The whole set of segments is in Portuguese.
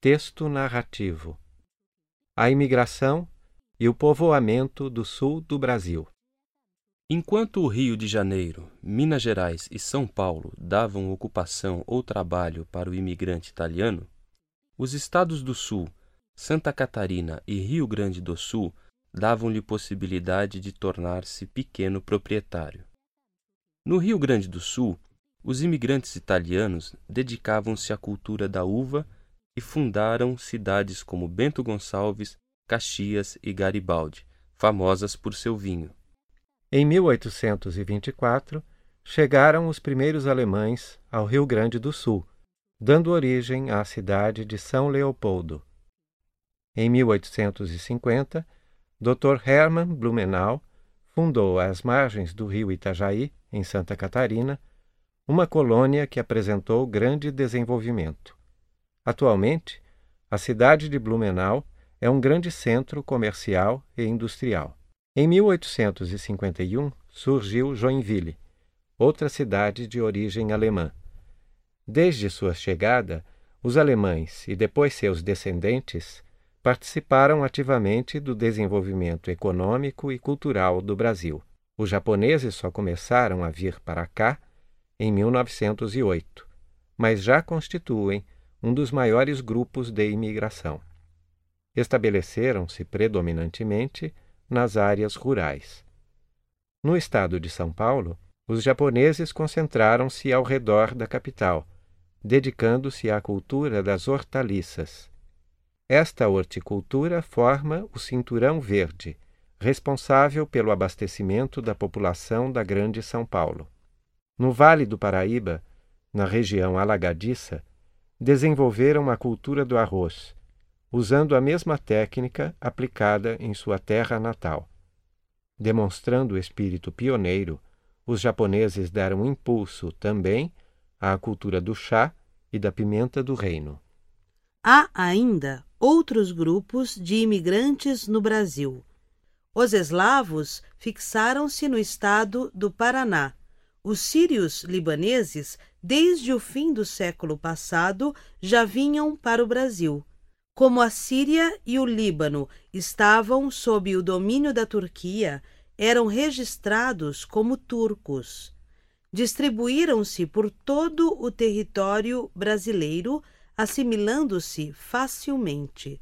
Texto narrativo. A imigração e o povoamento do sul do Brasil. Enquanto o Rio de Janeiro, Minas Gerais e São Paulo davam ocupação ou trabalho para o imigrante italiano, os estados do Sul, Santa Catarina e Rio Grande do Sul davam-lhe possibilidade de tornar-se pequeno proprietário. No Rio Grande do Sul, os imigrantes italianos dedicavam-se à cultura da uva e fundaram cidades como Bento Gonçalves, Caxias e Garibaldi, famosas por seu vinho. Em 1824, chegaram os primeiros alemães ao Rio Grande do Sul, dando origem à cidade de São Leopoldo. Em 1850, Dr. Hermann Blumenau fundou às margens do rio Itajaí, em Santa Catarina, uma colônia que apresentou grande desenvolvimento. Atualmente, a cidade de Blumenau é um grande centro comercial e industrial. Em 1851 surgiu Joinville, outra cidade de origem alemã. Desde sua chegada, os alemães e depois seus descendentes participaram ativamente do desenvolvimento econômico e cultural do Brasil. Os japoneses só começaram a vir para cá em 1908, mas já constituem um dos maiores grupos de imigração. Estabeleceram-se predominantemente nas áreas rurais. No estado de São Paulo, os japoneses concentraram-se ao redor da capital, dedicando-se à cultura das hortaliças. Esta horticultura forma o Cinturão Verde, responsável pelo abastecimento da população da Grande São Paulo. No Vale do Paraíba, na região alagadiça, desenvolveram a cultura do arroz, usando a mesma técnica aplicada em sua terra natal. Demonstrando o espírito pioneiro, os japoneses deram impulso também à cultura do chá e da pimenta do reino. Há ainda outros grupos de imigrantes no Brasil. Os eslavos fixaram-se no estado do Paraná, os sírios libaneses, desde o fim do século passado, já vinham para o Brasil. Como a Síria e o Líbano estavam sob o domínio da Turquia, eram registrados como turcos. Distribuíram-se por todo o território brasileiro, assimilando-se facilmente.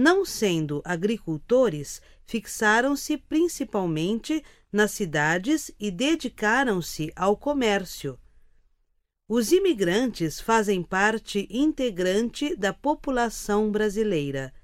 Não sendo agricultores, fixaram-se principalmente nas cidades e dedicaram-se ao comércio. Os imigrantes fazem parte integrante da população brasileira.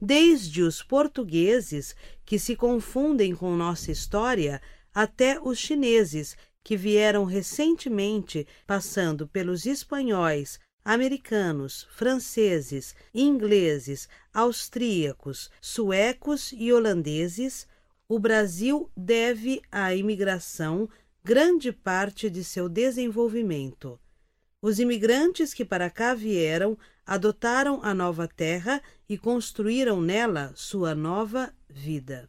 Desde os portugueses, que se confundem com nossa história, até os chineses, que vieram recentemente, passando pelos espanhóis, americanos, franceses, ingleses, austríacos, suecos e holandeses, o Brasil deve à imigração grande parte de seu desenvolvimento. Os imigrantes que para cá vieram adotaram a nova terra e construíram nela sua nova vida.